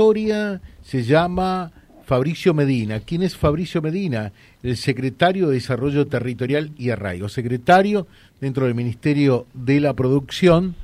historia se llama Fabricio Medina. ¿Quién es Fabricio Medina? El secretario de Desarrollo Territorial y Arraigo. Secretario dentro del Ministerio de la Producción.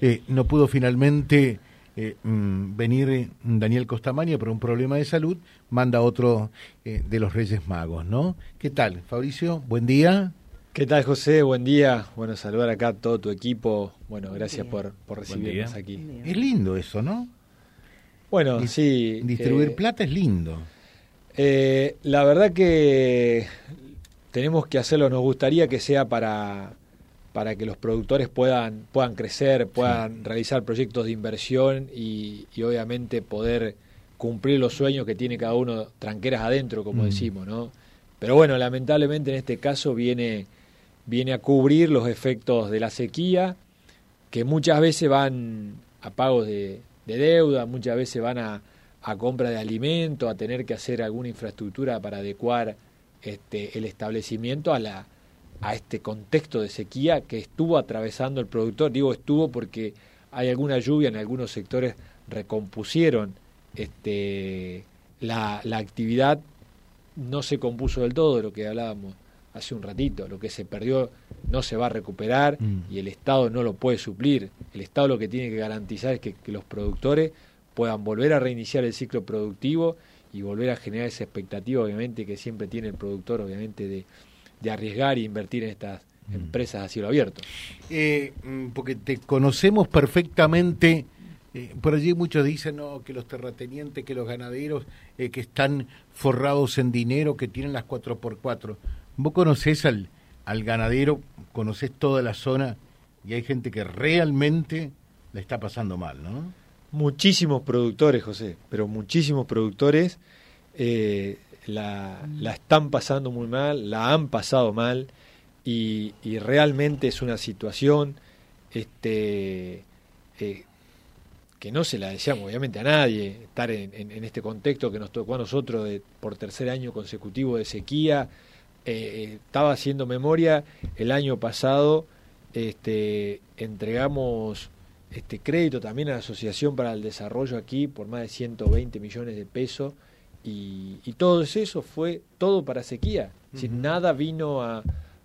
Eh, no pudo finalmente eh, mm, venir Daniel Costamaña por un problema de salud. Manda otro eh, de los Reyes Magos, ¿no? ¿Qué tal, Fabricio? Buen día. ¿Qué tal, José? Buen día. Bueno, saludar acá a todo tu equipo. Bueno, gracias por, por recibirnos aquí. Es lindo eso, ¿no? Bueno, sí. Distribuir eh, plata es lindo. Eh, la verdad que tenemos que hacerlo. Nos gustaría que sea para, para que los productores puedan, puedan crecer, puedan realizar proyectos de inversión y, obviamente poder cumplir los sueños que tiene cada uno tranqueras adentro, como mm. decimos, ¿no? Pero bueno, lamentablemente en este caso viene viene a cubrir los efectos de la sequía, que muchas veces van a pagos de, deuda, muchas veces van a, a, compra de alimento, a tener que hacer alguna infraestructura para adecuar este, el establecimiento a, la, a este contexto de sequía que estuvo atravesando el productor. Digo estuvo porque hay alguna lluvia en algunos sectores recompusieron este, la, la actividad, no se compuso del todo de lo que hablábamos hace un ratito, lo que se perdió no se va a recuperar mm. y el Estado no lo puede suplir. El Estado lo que tiene que garantizar es que, los productores puedan volver a reiniciar el ciclo productivo y volver a generar esa expectativa, obviamente, que siempre tiene el productor, obviamente, de, de arriesgar e invertir en estas mm. empresas a cielo abierto. Eh, mm, porque te conocemos perfectamente. Eh, por allí muchos dicen no, que los terratenientes, que los ganaderos eh, que están forrados en dinero, que tienen las 4x4. Vos conocés al, al ganadero, conocés toda la zona y hay gente que realmente la está pasando mal, ¿no? Muchísimos productores, José, pero muchísimos productores eh, la, están pasando muy mal, la han pasado mal y, realmente es una situación este, eh, que no se la deseamos obviamente a nadie, estar en, en, este contexto que nos tocó a nosotros de, por tercer año consecutivo de sequía eh, estaba haciendo memoria, el año pasado este, entregamos este crédito también a la Asociación para el Desarrollo aquí por más de 120 millones de pesos y, todo eso fue todo para sequía. Sin nada vino a,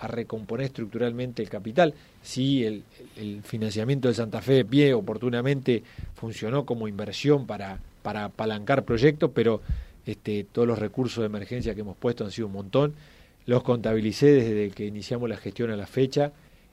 recomponer estructuralmente el capital. Sí, el, el, financiamiento de Santa Fe de pie oportunamente funcionó como inversión para, para apalancar proyectos, pero este, todos los recursos de emergencia que hemos puesto han sido un montón los contabilicé desde que iniciamos la gestión a la fecha,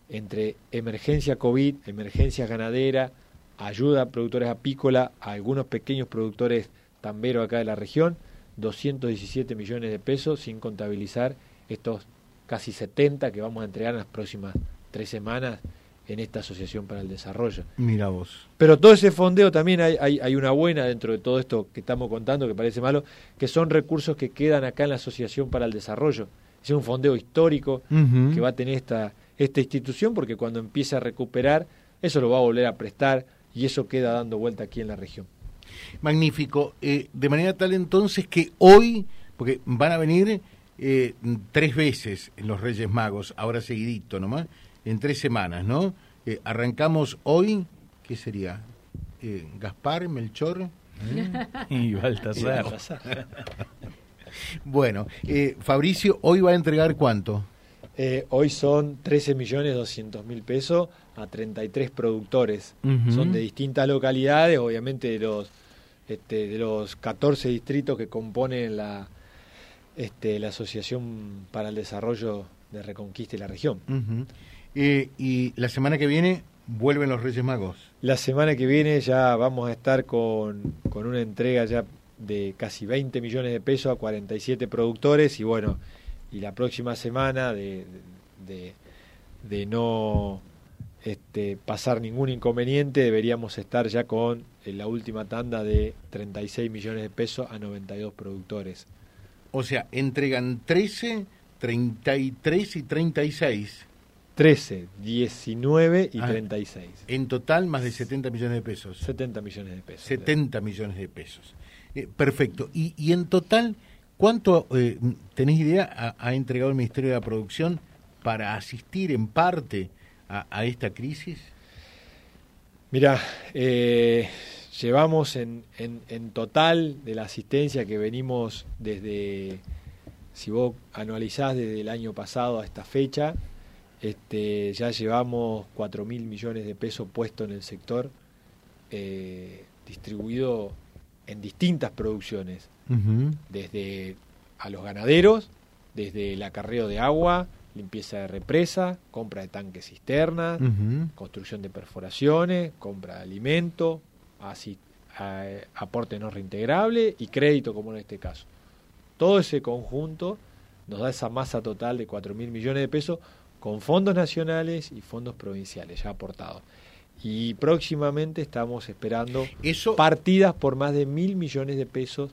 entre emergencia COVID, emergencia ganadera, ayuda a productores apícola, a algunos pequeños productores tamberos acá de la región, 217 millones de pesos, sin contabilizar estos casi 70 que vamos a entregar en las próximas tres semanas en esta Asociación para el Desarrollo. Mira vos. Pero todo ese fondeo también hay, hay, hay, una buena dentro de todo esto que estamos contando, que parece malo, que son recursos que quedan acá en la Asociación para el Desarrollo es un fondeo histórico que va a tener esta, esta institución, porque cuando empiece a recuperar, eso lo va a volver a prestar y eso queda dando vuelta aquí en la región. Magnífico. Eh, de manera tal entonces que hoy, porque van a venir eh, tres veces en los Reyes Magos, ahora seguidito nomás, en tres semanas, ¿no? Eh, arrancamos hoy, ¿qué sería? Gaspar, Melchor. y Baltasar. Bueno, eh, Fabricio, ¿hoy va a entregar cuánto? Eh, hoy son 13 millones 200 mil pesos a 33 productores. Son de distintas localidades, obviamente de los, este, de los 14 distritos que componen la, este, la Asociación para el Desarrollo de Reconquista y la región. Eh, y la semana que viene vuelven los Reyes Magos. La semana que viene ya vamos a estar con, con una entrega ya de casi 20 millones de pesos a 47 productores y bueno, y la próxima semana de, de, no este, pasar ningún inconveniente deberíamos estar ya con la última tanda de 36 millones de pesos a 92 productores. O sea, entregan 13, 33 y 36. 13, 19 y 36. Ah, en total más de 70 millones de pesos. 70 millones de pesos. 70 millones de pesos. Eh, perfecto. Y, y, en total, ¿cuánto, eh, tenés idea, ha, entregado el Ministerio de la Producción para asistir en parte a, esta crisis? Mira, eh, llevamos en, en, en total de la asistencia que venimos desde, si vos analizás desde el año pasado a esta fecha, este, ya llevamos 4 mil millones de pesos puestos en el sector, eh, distribuido en distintas producciones, desde a los ganaderos, desde el acarreo de agua, limpieza de represa, compra de tanques cisternas, construcción de perforaciones, compra de alimento, así, aporte no reintegrable y crédito como en este caso. Todo ese conjunto nos da esa masa total de 4 mil millones de pesos con fondos nacionales y fondos provinciales ya aportados. Y próximamente estamos esperando partidas por más de mil millones de pesos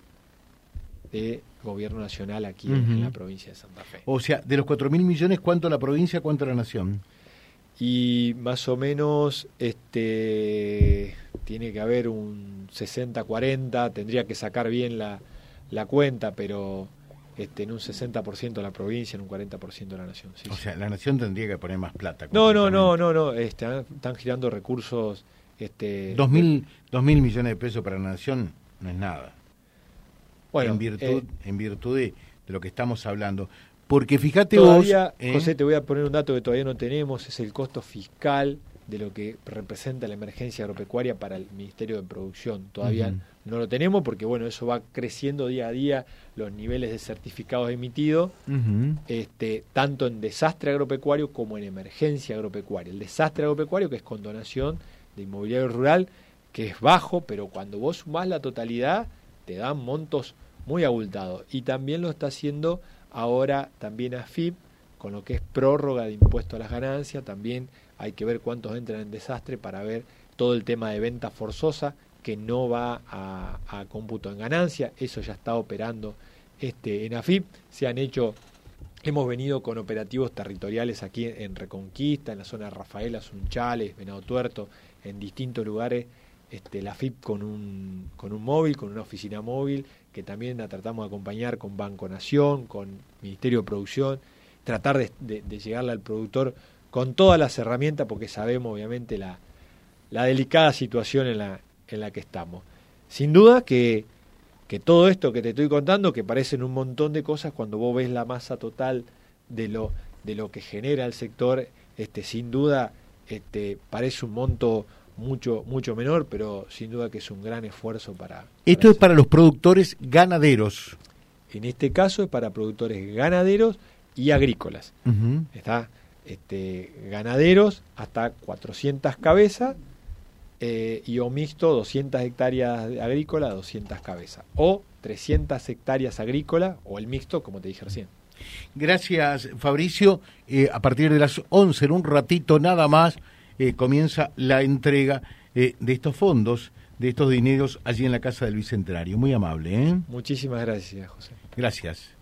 de gobierno nacional aquí en la provincia de Santa Fe. O sea, de los cuatro mil millones, ¿cuánto la provincia, cuánto la nación? Y más o menos este tiene que haber un 60-40, tendría que sacar bien la, la cuenta, pero este, en un 60% de la provincia, en un 40% de la nación. o sea, la nación tendría que poner más plata. No, no, no, no, no, este, están girando recursos. Este, dos, mil, dos mil millones de pesos para la nación no es nada. Bueno, en virtud, eh, en virtud de, lo que estamos hablando. Porque fíjate todavía, vos... ¿eh? José, te voy a poner un dato que todavía no tenemos, es el costo fiscal de lo que representa la emergencia agropecuaria para el Ministerio de Producción. Todavía no lo tenemos porque bueno, eso va creciendo día a día los niveles de certificados emitidos, este, tanto en desastre agropecuario como en emergencia agropecuaria. El desastre agropecuario, que es con donación de inmobiliario rural, que es bajo, pero cuando vos sumás la totalidad, te dan montos muy abultados. Y también lo está haciendo ahora también AFIP, con lo que es prórroga de impuesto a las ganancias, también hay que ver cuántos entran en desastre para ver todo el tema de venta forzosa que no va a, cómputo en ganancia, eso ya está operando este, en AFIP, se han hecho, hemos venido con operativos territoriales aquí en, Reconquista, en la zona de Rafaela, Sunchales, Venado Tuerto, en distintos lugares, este, la AFIP con un, con un móvil, con una oficina móvil, que también la tratamos de acompañar con Banco Nación, con Ministerio de Producción, tratar de, de llegarle al productor con todas las herramientas, porque sabemos obviamente la, la delicada situación en la, en la que estamos. Sin duda que, que todo esto que te estoy contando, que parecen un montón de cosas, cuando vos ves la masa total de lo, de lo que genera el sector, este, sin duda este, parece un monto mucho mucho menor, pero sin duda que es un gran esfuerzo para... Esto es para los productores ganaderos. En este caso es para productores ganaderos y agrícolas. Está este, ganaderos hasta 400 cabezas eh, y o mixto 200 hectáreas agrícola, 200 cabezas. O 300 hectáreas agrícola o el mixto, como te dije recién. Gracias, Fabricio. Eh, a partir de las 11, en un ratito nada más, eh, comienza la entrega de estos fondos, de estos dineros allí en la Casa del Bicentenario. Muy amable. Muchísimas gracias, José. Gracias